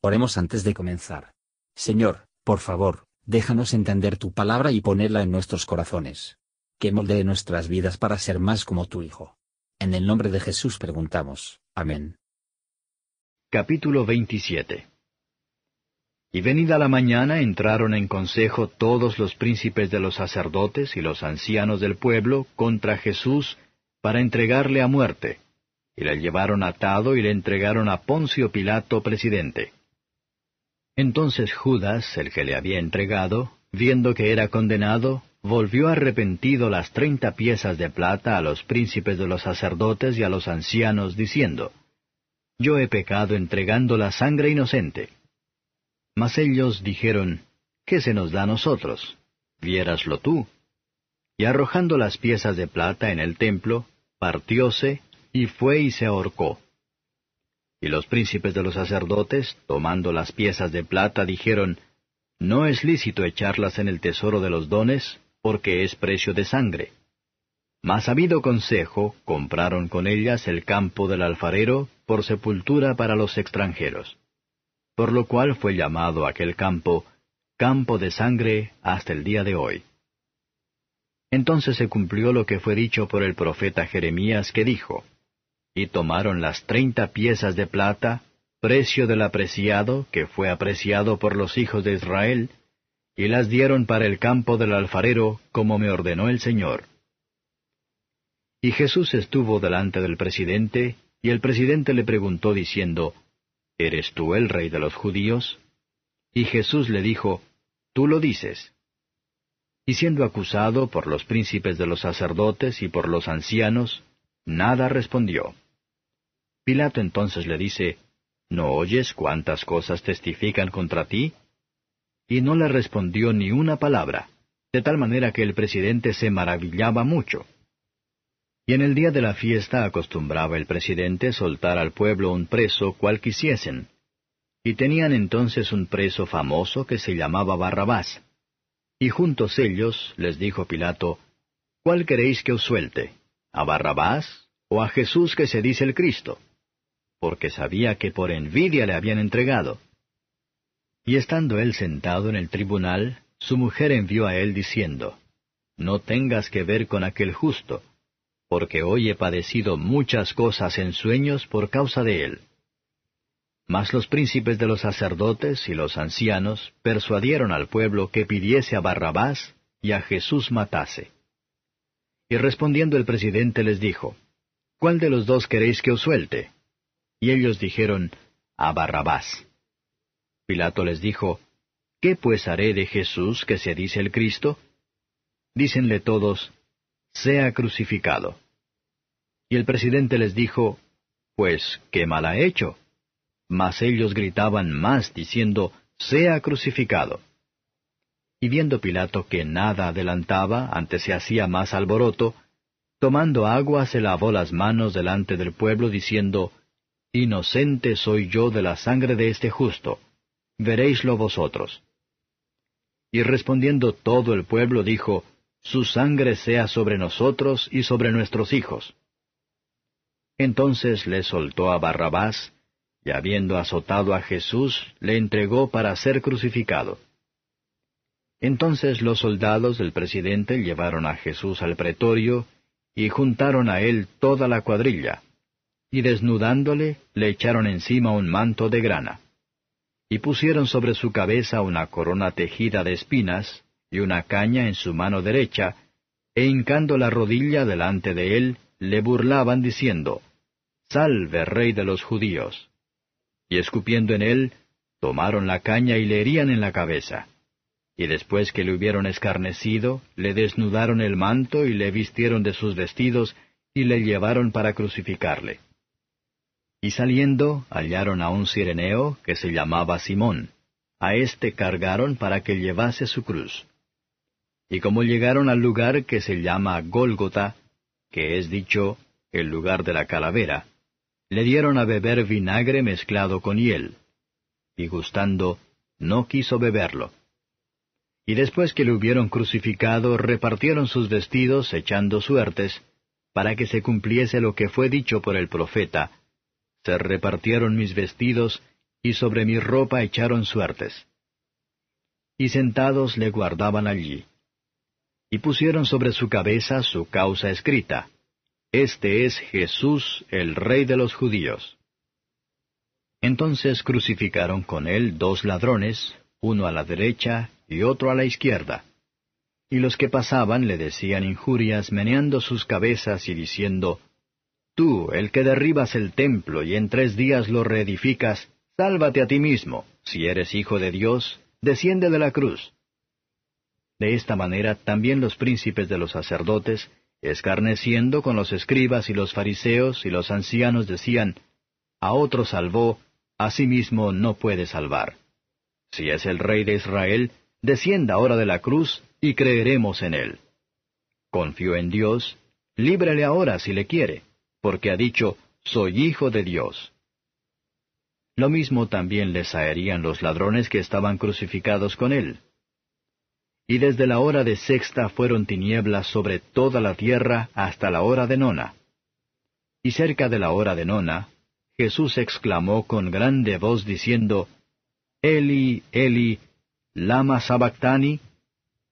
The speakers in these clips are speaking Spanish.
Oremos antes de comenzar. Señor, por favor, déjanos entender tu palabra y ponerla en nuestros corazones. Que moldee nuestras vidas para ser más como tu Hijo. En el nombre de Jesús preguntamos. Amén. Capítulo 27 Y venida la mañana entraron en consejo todos los príncipes de los sacerdotes y los ancianos del pueblo contra Jesús para entregarle a muerte, y le llevaron atado y le entregaron a Poncio Pilato presidente. Entonces Judas, el que le había entregado, viendo que era condenado, volvió arrepentido las treinta piezas de plata a los príncipes de los sacerdotes y a los ancianos, diciendo, Yo he pecado entregando la sangre inocente. Mas ellos dijeron, ¿Qué se nos da a nosotros? Viéraslo tú. Y arrojando las piezas de plata en el templo, partióse, y fue y se ahorcó. Y los príncipes de los sacerdotes, tomando las piezas de plata, dijeron, No es lícito echarlas en el tesoro de los dones, porque es precio de sangre. Mas habido consejo, compraron con ellas el campo del alfarero por sepultura para los extranjeros. Por lo cual fue llamado aquel campo campo de sangre hasta el día de hoy. Entonces se cumplió lo que fue dicho por el profeta Jeremías que dijo, y tomaron las treinta piezas de plata, precio del apreciado, que fue apreciado por los hijos de Israel, y las dieron para el campo del alfarero, como me ordenó el Señor. Y Jesús estuvo delante del presidente, y el presidente le preguntó diciendo, ¿Eres tú el rey de los judíos? Y Jesús le dijo, Tú lo dices. Y siendo acusado por los príncipes de los sacerdotes y por los ancianos, nada respondió. Pilato entonces le dice, ¿No oyes cuántas cosas testifican contra ti? Y no le respondió ni una palabra, de tal manera que el presidente se maravillaba mucho. Y en el día de la fiesta acostumbraba el presidente soltar al pueblo un preso cual quisiesen. Y tenían entonces un preso famoso que se llamaba Barrabás. Y juntos ellos les dijo Pilato, ¿Cuál queréis que os suelte? ¿A Barrabás o a Jesús que se dice el Cristo? Porque sabía que por envidia le habían entregado. Y estando él sentado en el tribunal, su mujer envió a él diciendo, No tengas que ver con aquel justo, porque hoy he padecido muchas cosas en sueños por causa de él. Mas los príncipes de los sacerdotes y los ancianos persuadieron al pueblo que pidiese a Barrabás y a Jesús matase. Y respondiendo el presidente les dijo, ¿Cuál de los dos queréis que os suelte? Y ellos dijeron, A Barrabás. Pilato les dijo, ¿Qué pues haré de Jesús que se dice el Cristo? Dícenle todos, Sea crucificado. Y el presidente les dijo, Pues, ¿qué mal ha hecho? Mas ellos gritaban más, diciendo, Sea crucificado. Y viendo Pilato que nada adelantaba, antes se hacía más alboroto, tomando agua se lavó las manos delante del pueblo, diciendo, Inocente soy yo de la sangre de este justo, veréislo vosotros. Y respondiendo todo el pueblo dijo, Su sangre sea sobre nosotros y sobre nuestros hijos. Entonces le soltó a Barrabás, y habiendo azotado a Jesús, le entregó para ser crucificado. Entonces los soldados del presidente llevaron a Jesús al pretorio, y juntaron a él toda la cuadrilla, y desnudándole le echaron encima un manto de grana. Y pusieron sobre su cabeza una corona tejida de espinas, y una caña en su mano derecha, e hincando la rodilla delante de él, le burlaban diciendo, Salve, rey de los judíos. Y escupiendo en él, tomaron la caña y le herían en la cabeza. Y después que le hubieron escarnecido, le desnudaron el manto y le vistieron de sus vestidos, y le llevaron para crucificarle. Y saliendo hallaron a un sireneo que se llamaba Simón. A éste cargaron para que llevase su cruz. Y como llegaron al lugar que se llama Gólgota, que es dicho el lugar de la calavera, le dieron a beber vinagre mezclado con hiel. Y gustando, no quiso beberlo. Y después que le hubieron crucificado, repartieron sus vestidos echando suertes, para que se cumpliese lo que fue dicho por el profeta, se repartieron mis vestidos, y sobre mi ropa echaron suertes. Y sentados le guardaban allí. Y pusieron sobre su cabeza su causa escrita. Este es Jesús, el Rey de los judíos. Entonces crucificaron con él dos ladrones, uno a la derecha y otro a la izquierda. Y los que pasaban le decían injurias meneando sus cabezas y diciendo, Tú, el que derribas el templo y en tres días lo reedificas, sálvate a ti mismo, si eres hijo de Dios, desciende de la cruz. De esta manera también los príncipes de los sacerdotes, escarneciendo con los escribas y los fariseos y los ancianos, decían, A otro salvó, a sí mismo no puede salvar. Si es el rey de Israel, descienda ahora de la cruz y creeremos en él. Confió en Dios, líbrele ahora si le quiere, porque ha dicho, soy hijo de Dios. Lo mismo también les harían los ladrones que estaban crucificados con él. Y desde la hora de sexta fueron tinieblas sobre toda la tierra hasta la hora de nona. Y cerca de la hora de nona, Jesús exclamó con grande voz diciendo, Eli, Eli, lama sabactani,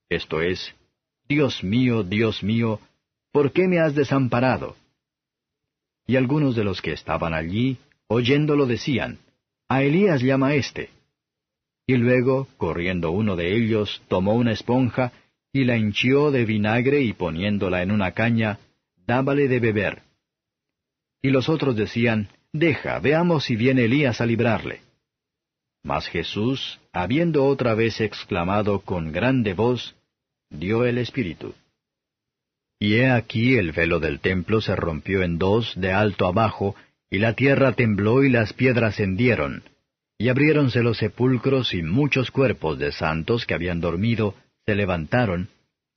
esto es, Dios mío, Dios mío, ¿por qué me has desamparado? Y algunos de los que estaban allí, oyéndolo, decían, A Elías llama éste. Y luego, corriendo uno de ellos, tomó una esponja, y la hinchió de vinagre y poniéndola en una caña, dábale de beber. Y los otros decían, Deja, veamos si viene Elías a librarle. Mas Jesús, habiendo otra vez exclamado con grande voz, dio el Espíritu. Y he aquí el velo del templo se rompió en dos de alto abajo, y la tierra tembló y las piedras hendieron, y abriéronse los sepulcros y muchos cuerpos de santos que habían dormido se levantaron,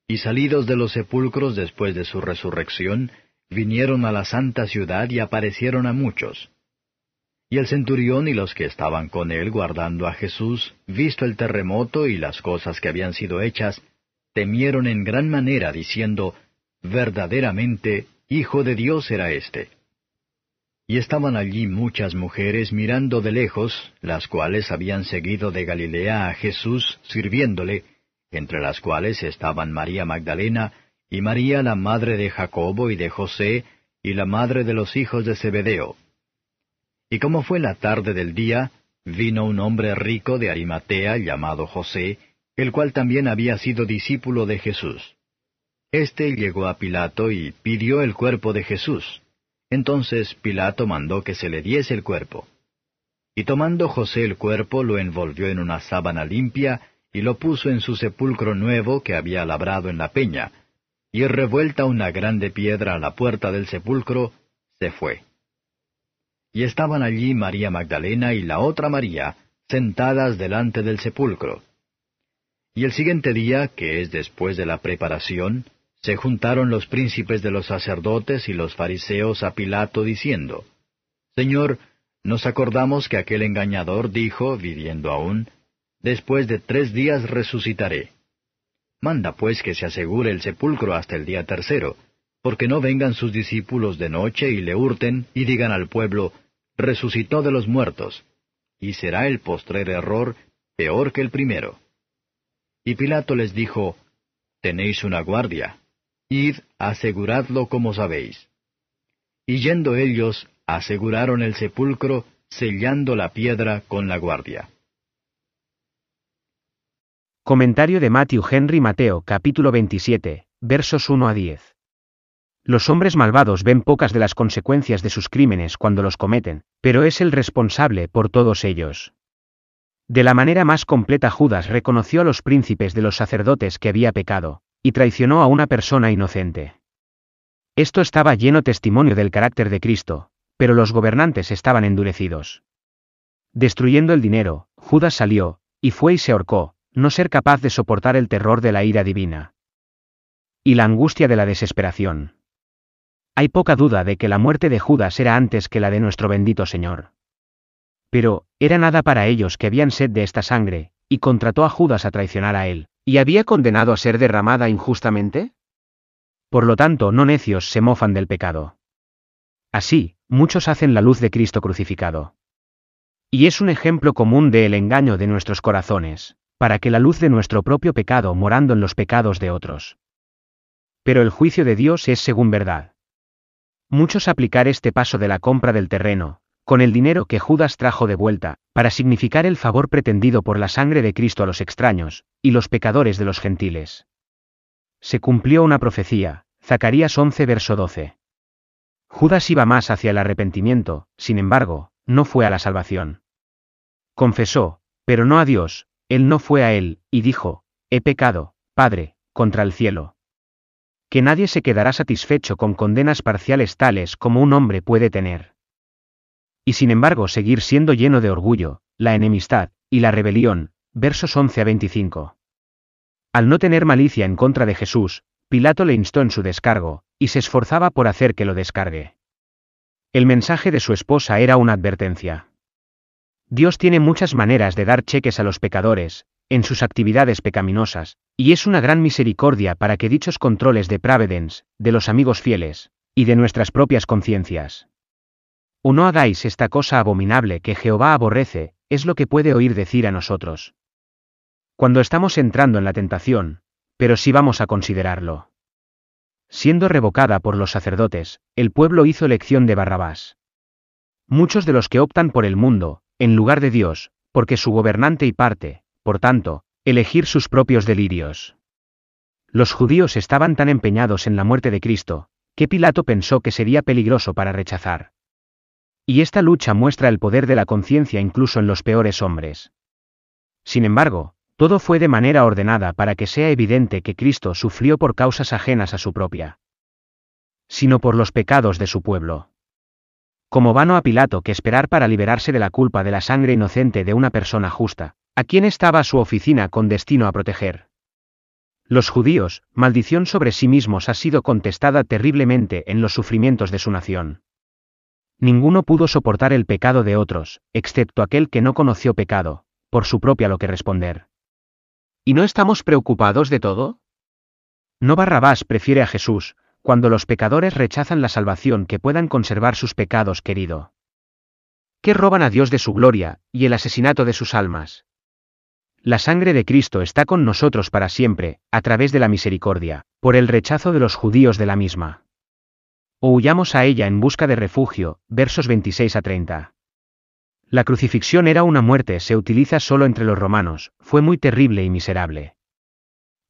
y salidos de los sepulcros después de su resurrección, vinieron a la santa ciudad y aparecieron a muchos. Y el centurión y los que estaban con él guardando a Jesús, visto el terremoto y las cosas que habían sido hechas, temieron en gran manera, diciendo, Verdaderamente, Hijo de Dios era éste. Y estaban allí muchas mujeres mirando de lejos, las cuales habían seguido de Galilea a Jesús, sirviéndole, entre las cuales estaban María Magdalena, y María la madre de Jacobo y de José, y la madre de los hijos de Zebedeo. Y como fue la tarde del día, vino un hombre rico de Arimatea llamado José, el cual también había sido discípulo de Jesús. Este llegó a Pilato y pidió el cuerpo de Jesús. Entonces Pilato mandó que se le diese el cuerpo. Y tomando José el cuerpo, lo envolvió en una sábana limpia, y lo puso en su sepulcro nuevo que había labrado en la peña, y revuelta una grande piedra a la puerta del sepulcro, se fue. Y estaban allí María Magdalena y la otra María, sentadas delante del sepulcro. Y el siguiente día, que es después de la preparación, se juntaron los príncipes de los sacerdotes y los fariseos a Pilato diciendo, Señor, nos acordamos que aquel engañador dijo, viviendo aún, Después de tres días resucitaré. Manda pues que se asegure el sepulcro hasta el día tercero, porque no vengan sus discípulos de noche y le hurten y digan al pueblo, resucitó de los muertos, y será el postrer error peor que el primero. Y Pilato les dijo, Tenéis una guardia, id, aseguradlo como sabéis. Y yendo ellos, aseguraron el sepulcro, sellando la piedra con la guardia. Comentario de Matthew Henry Mateo capítulo 27, versos 1 a 10. Los hombres malvados ven pocas de las consecuencias de sus crímenes cuando los cometen, pero es el responsable por todos ellos. De la manera más completa Judas reconoció a los príncipes de los sacerdotes que había pecado, y traicionó a una persona inocente. Esto estaba lleno testimonio del carácter de Cristo, pero los gobernantes estaban endurecidos. Destruyendo el dinero, Judas salió, y fue y se ahorcó, no ser capaz de soportar el terror de la ira divina. Y la angustia de la desesperación. Hay poca duda de que la muerte de Judas era antes que la de nuestro bendito Señor. Pero, era nada para ellos que habían sed de esta sangre, y contrató a Judas a traicionar a él, y había condenado a ser derramada injustamente? Por lo tanto, no necios se mofan del pecado. Así, muchos hacen la luz de Cristo crucificado. Y es un ejemplo común del engaño de nuestros corazones, para que la luz de nuestro propio pecado morando en los pecados de otros. Pero el juicio de Dios es según verdad. Muchos aplicar este paso de la compra del terreno, con el dinero que Judas trajo de vuelta, para significar el favor pretendido por la sangre de Cristo a los extraños, y los pecadores de los gentiles. Se cumplió una profecía, Zacarías 11 verso 12. Judas iba más hacia el arrepentimiento, sin embargo, no fue a la salvación. Confesó, pero no a Dios, él no fue a él, y dijo, he pecado, Padre, contra el cielo. Que nadie se quedará satisfecho con condenas parciales tales como un hombre puede tener. Y sin embargo seguir siendo lleno de orgullo, la enemistad, y la rebelión, versos 11 a 25. Al no tener malicia en contra de Jesús, Pilato le instó en su descargo, y se esforzaba por hacer que lo descargue. El mensaje de su esposa era una advertencia. Dios tiene muchas maneras de dar cheques a los pecadores, en sus actividades pecaminosas, y es una gran misericordia para que dichos controles de Pravedence, de los amigos fieles, y de nuestras propias conciencias. O no hagáis esta cosa abominable que Jehová aborrece, es lo que puede oír decir a nosotros. Cuando estamos entrando en la tentación, pero sí vamos a considerarlo. Siendo revocada por los sacerdotes, el pueblo hizo elección de Barrabás. Muchos de los que optan por el mundo, en lugar de Dios, porque su gobernante y parte, por tanto, elegir sus propios delirios. Los judíos estaban tan empeñados en la muerte de Cristo, que Pilato pensó que sería peligroso para rechazar. Y esta lucha muestra el poder de la conciencia incluso en los peores hombres. Sin embargo, todo fue de manera ordenada para que sea evidente que Cristo sufrió por causas ajenas a su propia, sino por los pecados de su pueblo. Como vano a Pilato que esperar para liberarse de la culpa de la sangre inocente de una persona justa, a quien estaba su oficina con destino a proteger. Los judíos, maldición sobre sí mismos ha sido contestada terriblemente en los sufrimientos de su nación. Ninguno pudo soportar el pecado de otros, excepto aquel que no conoció pecado, por su propia lo que responder. ¿Y no estamos preocupados de todo? No Barrabás prefiere a Jesús, cuando los pecadores rechazan la salvación que puedan conservar sus pecados querido. ¿Qué roban a Dios de su gloria, y el asesinato de sus almas? La sangre de Cristo está con nosotros para siempre, a través de la misericordia, por el rechazo de los judíos de la misma. O huyamos a ella en busca de refugio, versos 26 a 30. La crucifixión era una muerte, se utiliza solo entre los romanos, fue muy terrible y miserable.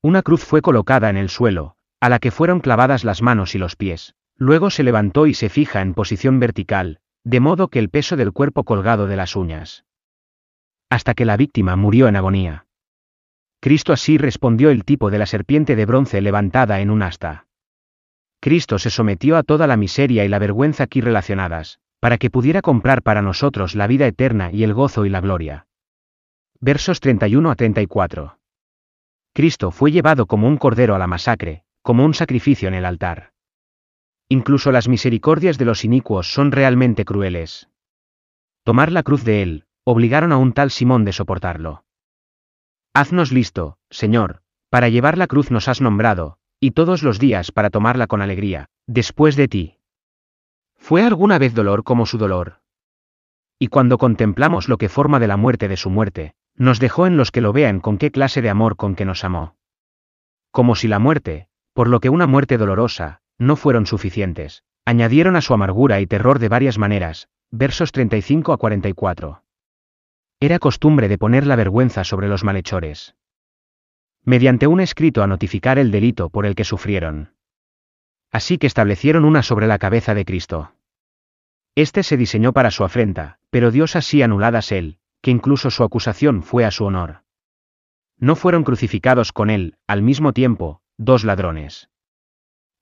Una cruz fue colocada en el suelo, a la que fueron clavadas las manos y los pies, luego se levantó y se fija en posición vertical, de modo que el peso del cuerpo colgado de las uñas. Hasta que la víctima murió en agonía. Cristo así respondió el tipo de la serpiente de bronce levantada en un asta. Cristo se sometió a toda la miseria y la vergüenza aquí relacionadas, para que pudiera comprar para nosotros la vida eterna y el gozo y la gloria. Versos 31 a 34. Cristo fue llevado como un cordero a la masacre, como un sacrificio en el altar. Incluso las misericordias de los inicuos son realmente crueles. Tomar la cruz de él, obligaron a un tal Simón de soportarlo. Haznos listo, Señor, para llevar la cruz nos has nombrado, y todos los días para tomarla con alegría, después de ti. ¿Fue alguna vez dolor como su dolor? Y cuando contemplamos lo que forma de la muerte de su muerte, nos dejó en los que lo vean con qué clase de amor con que nos amó. Como si la muerte, por lo que una muerte dolorosa, no fueron suficientes, añadieron a su amargura y terror de varias maneras, versos 35 a 44. Era costumbre de poner la vergüenza sobre los malhechores. Mediante un escrito a notificar el delito por el que sufrieron. Así que establecieron una sobre la cabeza de Cristo. Este se diseñó para su afrenta, pero Dios así anuladas él, que incluso su acusación fue a su honor. No fueron crucificados con él, al mismo tiempo, dos ladrones.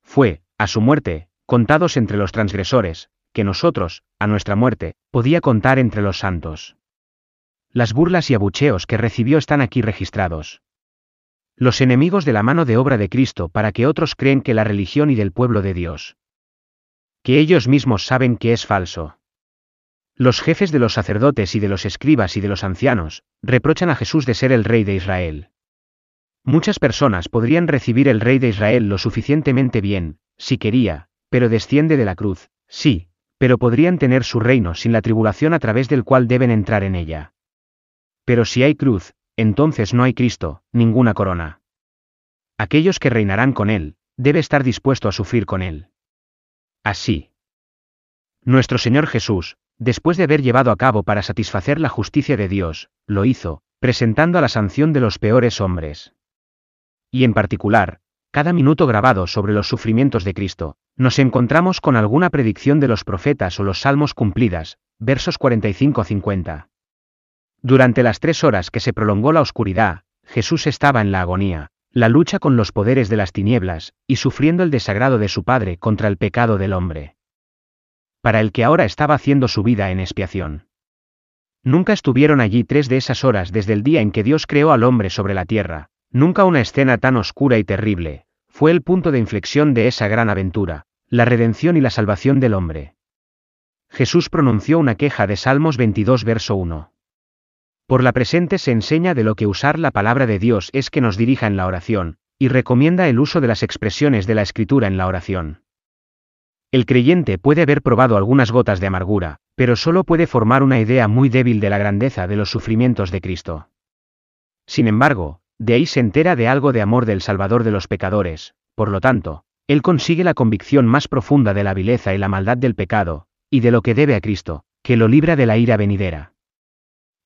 Fue, a su muerte, contados entre los transgresores, que nosotros, a nuestra muerte, podía contar entre los santos. Las burlas y abucheos que recibió están aquí registrados los enemigos de la mano de obra de Cristo para que otros creen que la religión y del pueblo de Dios. Que ellos mismos saben que es falso. Los jefes de los sacerdotes y de los escribas y de los ancianos, reprochan a Jesús de ser el rey de Israel. Muchas personas podrían recibir el rey de Israel lo suficientemente bien, si quería, pero desciende de la cruz, sí, pero podrían tener su reino sin la tribulación a través del cual deben entrar en ella. Pero si hay cruz, entonces no hay Cristo, ninguna corona. Aquellos que reinarán con Él, debe estar dispuesto a sufrir con Él. Así. Nuestro Señor Jesús, después de haber llevado a cabo para satisfacer la justicia de Dios, lo hizo, presentando a la sanción de los peores hombres. Y en particular, cada minuto grabado sobre los sufrimientos de Cristo, nos encontramos con alguna predicción de los profetas o los salmos cumplidas, versos 45-50. Durante las tres horas que se prolongó la oscuridad, Jesús estaba en la agonía, la lucha con los poderes de las tinieblas, y sufriendo el desagrado de su Padre contra el pecado del hombre. Para el que ahora estaba haciendo su vida en expiación. Nunca estuvieron allí tres de esas horas desde el día en que Dios creó al hombre sobre la tierra, nunca una escena tan oscura y terrible, fue el punto de inflexión de esa gran aventura, la redención y la salvación del hombre. Jesús pronunció una queja de Salmos 22 verso 1. Por la presente se enseña de lo que usar la palabra de Dios es que nos dirija en la oración, y recomienda el uso de las expresiones de la escritura en la oración. El creyente puede haber probado algunas gotas de amargura, pero solo puede formar una idea muy débil de la grandeza de los sufrimientos de Cristo. Sin embargo, de ahí se entera de algo de amor del Salvador de los pecadores, por lo tanto, él consigue la convicción más profunda de la vileza y la maldad del pecado, y de lo que debe a Cristo, que lo libra de la ira venidera.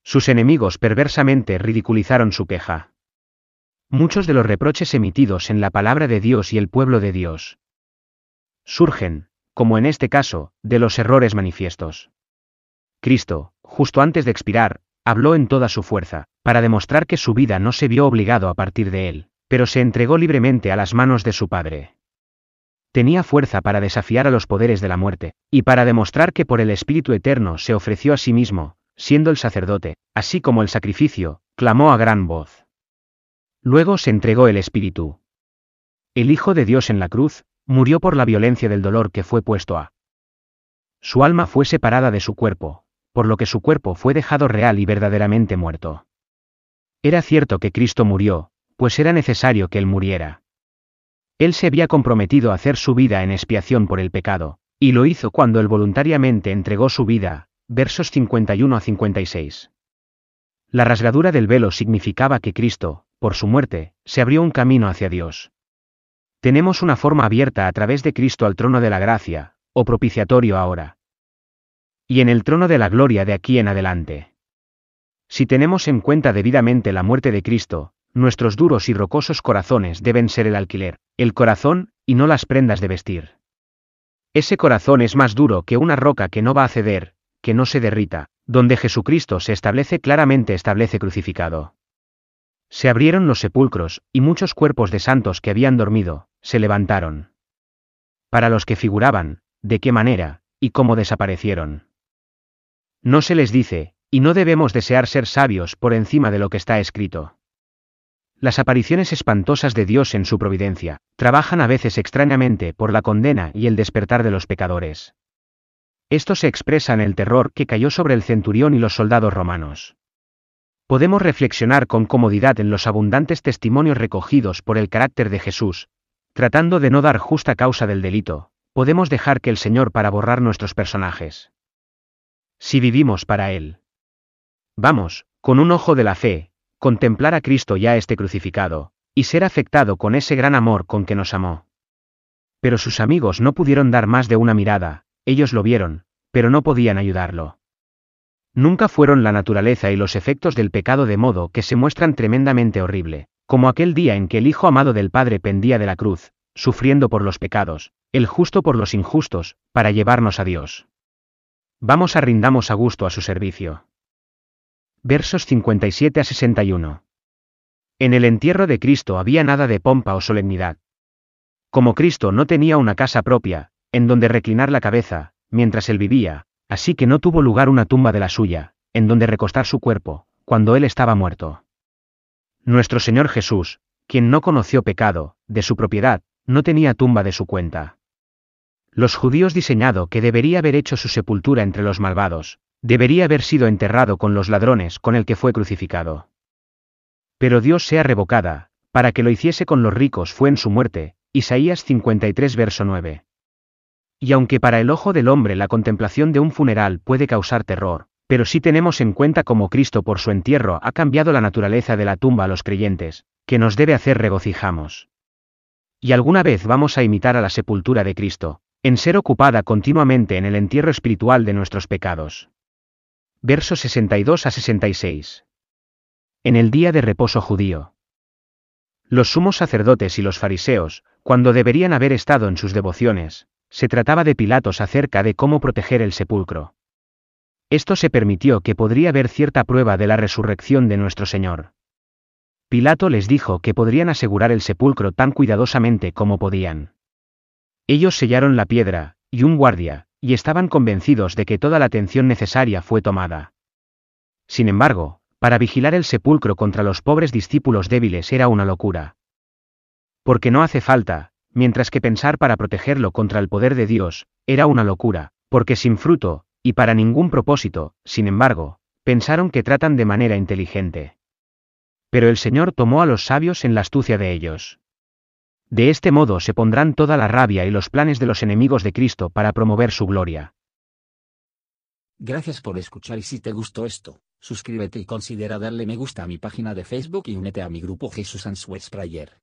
Sus enemigos perversamente ridiculizaron su queja. Muchos de los reproches emitidos en la palabra de Dios y el pueblo de Dios surgen, como en este caso, de los errores manifiestos. Cristo, justo antes de expirar, habló en toda su fuerza, para demostrar que su vida no se vio obligado a partir de él, pero se entregó libremente a las manos de su Padre. Tenía fuerza para desafiar a los poderes de la muerte, y para demostrar que por el Espíritu Eterno se ofreció a sí mismo, siendo el sacerdote, así como el sacrificio, clamó a gran voz. Luego se entregó el Espíritu. El Hijo de Dios en la cruz, murió por la violencia del dolor que fue puesto a. Su alma fue separada de su cuerpo, por lo que su cuerpo fue dejado real y verdaderamente muerto. Era cierto que Cristo murió, pues era necesario que Él muriera. Él se había comprometido a hacer su vida en expiación por el pecado, y lo hizo cuando Él voluntariamente entregó su vida, versos 51 a 56. La rasgadura del velo significaba que Cristo, por su muerte, se abrió un camino hacia Dios. Tenemos una forma abierta a través de Cristo al trono de la gracia, o propiciatorio ahora. Y en el trono de la gloria de aquí en adelante. Si tenemos en cuenta debidamente la muerte de Cristo, nuestros duros y rocosos corazones deben ser el alquiler, el corazón, y no las prendas de vestir. Ese corazón es más duro que una roca que no va a ceder, que no se derrita, donde Jesucristo se establece claramente establece crucificado. Se abrieron los sepulcros, y muchos cuerpos de santos que habían dormido, se levantaron. Para los que figuraban, de qué manera, y cómo desaparecieron. No se les dice, y no debemos desear ser sabios por encima de lo que está escrito. Las apariciones espantosas de Dios en su providencia, trabajan a veces extrañamente por la condena y el despertar de los pecadores. Esto se expresa en el terror que cayó sobre el centurión y los soldados romanos. Podemos reflexionar con comodidad en los abundantes testimonios recogidos por el carácter de Jesús, tratando de no dar justa causa del delito, podemos dejar que el Señor para borrar nuestros personajes. Si vivimos para Él. Vamos, con un ojo de la fe, contemplar a Cristo ya este crucificado, y ser afectado con ese gran amor con que nos amó. Pero sus amigos no pudieron dar más de una mirada, ellos lo vieron, pero no podían ayudarlo. Nunca fueron la naturaleza y los efectos del pecado de modo que se muestran tremendamente horrible, como aquel día en que el Hijo amado del Padre pendía de la cruz, sufriendo por los pecados, el justo por los injustos, para llevarnos a Dios. Vamos a rindamos a gusto a su servicio. Versos 57 a 61. En el entierro de Cristo había nada de pompa o solemnidad. Como Cristo no tenía una casa propia, en donde reclinar la cabeza, mientras él vivía, así que no tuvo lugar una tumba de la suya, en donde recostar su cuerpo, cuando él estaba muerto. Nuestro Señor Jesús, quien no conoció pecado, de su propiedad, no tenía tumba de su cuenta. Los judíos diseñado que debería haber hecho su sepultura entre los malvados, debería haber sido enterrado con los ladrones con el que fue crucificado. Pero Dios sea revocada, para que lo hiciese con los ricos fue en su muerte, Isaías 53 verso 9. Y aunque para el ojo del hombre la contemplación de un funeral puede causar terror, pero si tenemos en cuenta cómo Cristo por su entierro ha cambiado la naturaleza de la tumba a los creyentes, que nos debe hacer regocijamos. Y alguna vez vamos a imitar a la sepultura de Cristo, en ser ocupada continuamente en el entierro espiritual de nuestros pecados. Versos 62 a 66. En el día de reposo judío. Los sumos sacerdotes y los fariseos, cuando deberían haber estado en sus devociones, se trataba de Pilatos acerca de cómo proteger el sepulcro. Esto se permitió que podría haber cierta prueba de la resurrección de nuestro Señor. Pilato les dijo que podrían asegurar el sepulcro tan cuidadosamente como podían. Ellos sellaron la piedra, y un guardia, y estaban convencidos de que toda la atención necesaria fue tomada. Sin embargo, para vigilar el sepulcro contra los pobres discípulos débiles era una locura. Porque no hace falta, mientras que pensar para protegerlo contra el poder de Dios, era una locura, porque sin fruto, y para ningún propósito, sin embargo, pensaron que tratan de manera inteligente. Pero el Señor tomó a los sabios en la astucia de ellos. De este modo se pondrán toda la rabia y los planes de los enemigos de Cristo para promover su gloria. Gracias por escuchar y si te gustó esto, suscríbete y considera darle me gusta a mi página de Facebook y únete a mi grupo Jesús Answers Prayer.